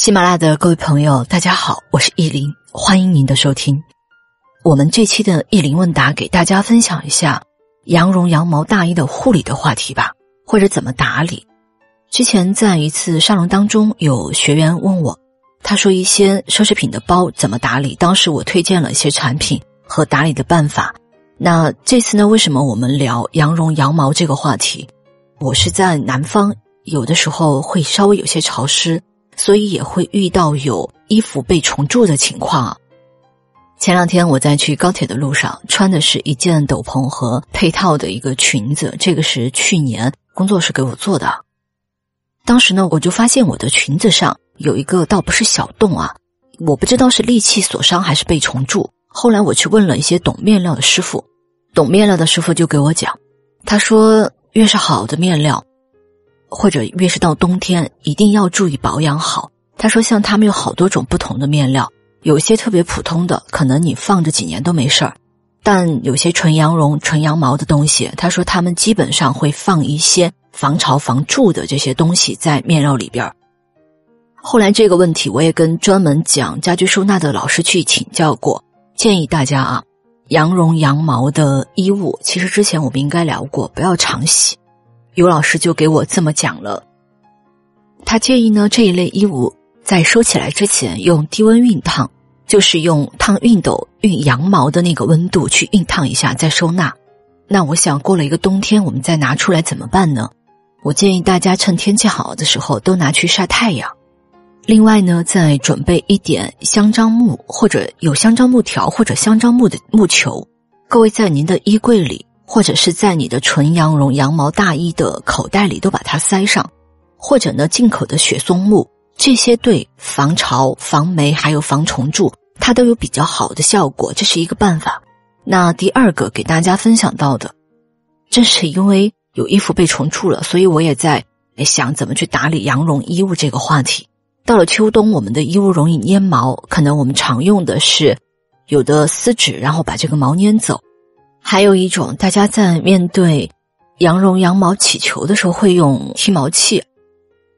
喜马拉雅的各位朋友，大家好，我是意林，欢迎您的收听。我们这期的意林问答，给大家分享一下羊绒羊毛大衣的护理的话题吧，或者怎么打理。之前在一次沙龙当中，有学员问我，他说一些奢侈品的包怎么打理，当时我推荐了一些产品和打理的办法。那这次呢，为什么我们聊羊绒羊毛这个话题？我是在南方，有的时候会稍微有些潮湿。所以也会遇到有衣服被虫蛀的情况。前两天我在去高铁的路上，穿的是一件斗篷和配套的一个裙子，这个是去年工作室给我做的。当时呢，我就发现我的裙子上有一个倒不是小洞啊，我不知道是利器所伤还是被虫蛀。后来我去问了一些懂面料的师傅，懂面料的师傅就给我讲，他说越是好的面料。或者越是到冬天，一定要注意保养好。他说，像他们有好多种不同的面料，有些特别普通的，可能你放着几年都没事儿；但有些纯羊绒、纯羊毛的东西，他说他们基本上会放一些防潮、防蛀的这些东西在面料里边。后来这个问题，我也跟专门讲家居收纳的老师去请教过，建议大家啊，羊绒、羊毛的衣物，其实之前我们应该聊过，不要常洗。尤老师就给我这么讲了，他建议呢这一类衣物在收起来之前用低温熨烫，就是用烫熨斗熨羊毛的那个温度去熨烫一下再收纳。那我想过了一个冬天，我们再拿出来怎么办呢？我建议大家趁天气好的时候都拿去晒太阳。另外呢，再准备一点香樟木或者有香樟木条或者香樟木的木球，各位在您的衣柜里。或者是在你的纯羊绒羊毛大衣的口袋里都把它塞上，或者呢进口的雪松木，这些对防潮、防霉还有防虫蛀，它都有比较好的效果，这是一个办法。那第二个给大家分享到的，正是因为有衣服被虫蛀了，所以我也在想怎么去打理羊绒衣物这个话题。到了秋冬，我们的衣物容易粘毛，可能我们常用的是有的撕纸，然后把这个毛粘走。还有一种，大家在面对羊绒羊毛起球的时候会用剃毛器。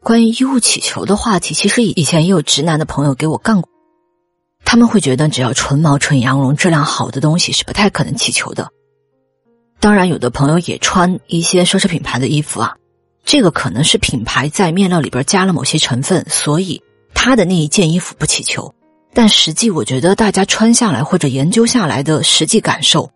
关于衣物起球的话题，其实以前也有直男的朋友给我杠过，他们会觉得只要纯毛纯羊绒质量好的东西是不太可能起球的。当然，有的朋友也穿一些奢侈品牌的衣服啊，这个可能是品牌在面料里边加了某些成分，所以他的那一件衣服不起球。但实际，我觉得大家穿下来或者研究下来的实际感受。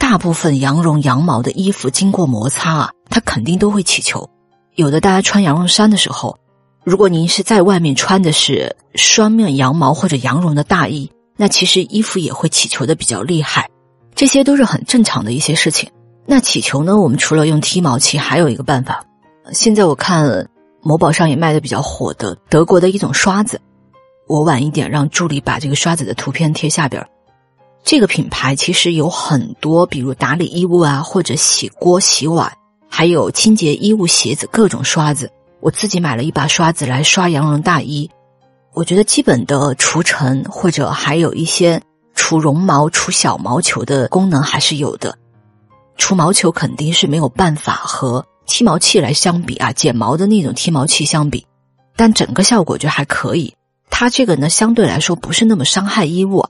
大部分羊绒羊毛的衣服经过摩擦啊，它肯定都会起球。有的大家穿羊绒衫的时候，如果您是在外面穿的是双面羊毛或者羊绒的大衣，那其实衣服也会起球的比较厉害。这些都是很正常的一些事情。那起球呢，我们除了用剃毛器，还有一个办法。现在我看某宝上也卖的比较火的德国的一种刷子，我晚一点让助理把这个刷子的图片贴下边儿。这个品牌其实有很多，比如打理衣物啊，或者洗锅、洗碗，还有清洁衣物、鞋子各种刷子。我自己买了一把刷子来刷羊绒大衣，我觉得基本的除尘或者还有一些除绒毛、除小毛球的功能还是有的。除毛球肯定是没有办法和剃毛器来相比啊，剪毛的那种剃毛器相比，但整个效果就还可以。它这个呢，相对来说不是那么伤害衣物。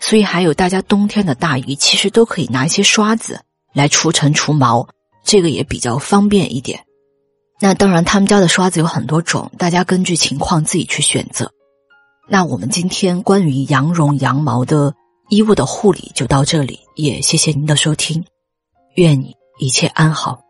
所以还有大家冬天的大衣，其实都可以拿一些刷子来除尘除毛，这个也比较方便一点。那当然，他们家的刷子有很多种，大家根据情况自己去选择。那我们今天关于羊绒羊毛的衣物的护理就到这里，也谢谢您的收听，愿你一切安好。